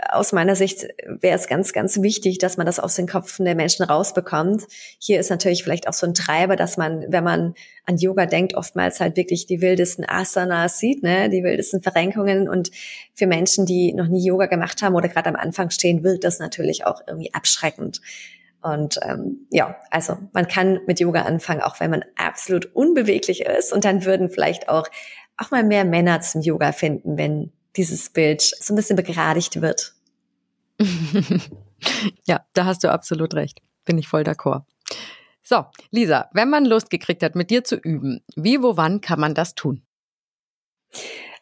aus meiner Sicht wäre es ganz, ganz wichtig, dass man das aus den Köpfen der Menschen rausbekommt. Hier ist natürlich vielleicht auch so ein Treiber, dass man, wenn man an Yoga denkt, oftmals halt wirklich die wildesten Asanas sieht, ne, die wildesten Verrenkungen. Und für Menschen, die noch nie Yoga gemacht haben oder gerade am Anfang stehen, wird das natürlich auch irgendwie abschreckend. Und ähm, ja, also man kann mit Yoga anfangen, auch wenn man absolut unbeweglich ist. Und dann würden vielleicht auch auch mal mehr Männer zum Yoga finden, wenn dieses Bild so ein bisschen begradigt wird. ja, da hast du absolut recht. Bin ich voll d'accord. So, Lisa, wenn man Lust gekriegt hat, mit dir zu üben, wie, wo, wann kann man das tun?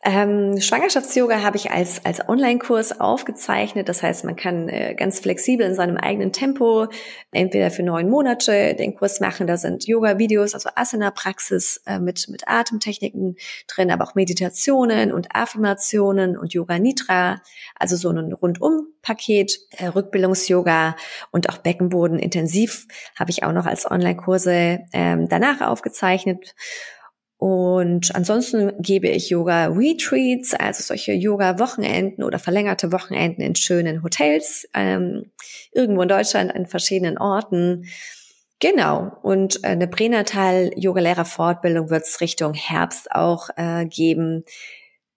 Ähm, Schwangerschafts-Yoga habe ich als, als Online-Kurs aufgezeichnet. Das heißt, man kann äh, ganz flexibel in seinem eigenen Tempo entweder für neun Monate den Kurs machen. Da sind Yoga-Videos, also Asana-Praxis äh, mit, mit Atemtechniken drin, aber auch Meditationen und Affirmationen und Yoga-Nitra. Also so ein Rundum-Paket, äh, Rückbildungs-Yoga und auch Beckenboden intensiv habe ich auch noch als Online-Kurse ähm, danach aufgezeichnet. Und ansonsten gebe ich Yoga-Retreats, also solche Yoga-Wochenenden oder verlängerte Wochenenden in schönen Hotels, ähm, irgendwo in Deutschland an verschiedenen Orten. Genau. Und eine Pränatal-Yoga-Lehrer-Fortbildung wird es Richtung Herbst auch äh, geben.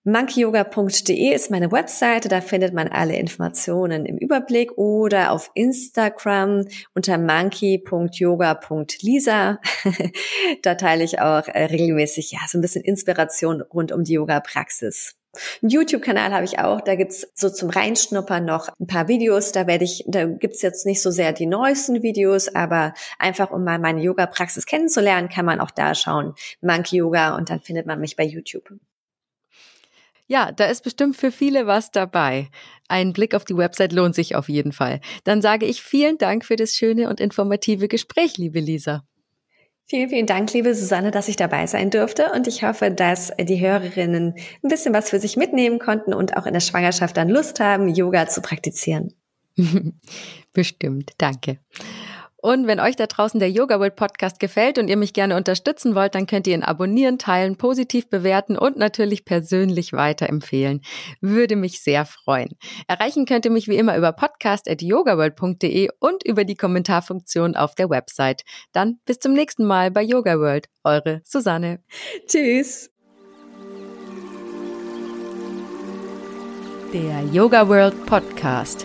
Monkeyyoga.de ist meine Webseite, da findet man alle Informationen im Überblick oder auf Instagram unter monkey.yoga.lisa. da teile ich auch äh, regelmäßig ja so ein bisschen Inspiration rund um die Yoga-Praxis. Einen YouTube-Kanal habe ich auch, da gibt's so zum Reinschnuppern noch ein paar Videos. Da werde ich, da gibt's jetzt nicht so sehr die neuesten Videos, aber einfach um mal meine Yoga-Praxis kennenzulernen, kann man auch da schauen. Monkey Yoga und dann findet man mich bei YouTube. Ja, da ist bestimmt für viele was dabei. Ein Blick auf die Website lohnt sich auf jeden Fall. Dann sage ich vielen Dank für das schöne und informative Gespräch, liebe Lisa. Vielen, vielen Dank, liebe Susanne, dass ich dabei sein durfte. Und ich hoffe, dass die Hörerinnen ein bisschen was für sich mitnehmen konnten und auch in der Schwangerschaft dann Lust haben, Yoga zu praktizieren. Bestimmt. Danke. Und wenn euch da draußen der Yoga World Podcast gefällt und ihr mich gerne unterstützen wollt, dann könnt ihr ihn abonnieren, teilen, positiv bewerten und natürlich persönlich weiterempfehlen. Würde mich sehr freuen. Erreichen könnt ihr mich wie immer über podcast.yogaworld.de und über die Kommentarfunktion auf der Website. Dann bis zum nächsten Mal bei Yoga World. Eure Susanne. Tschüss. Der Yoga World Podcast.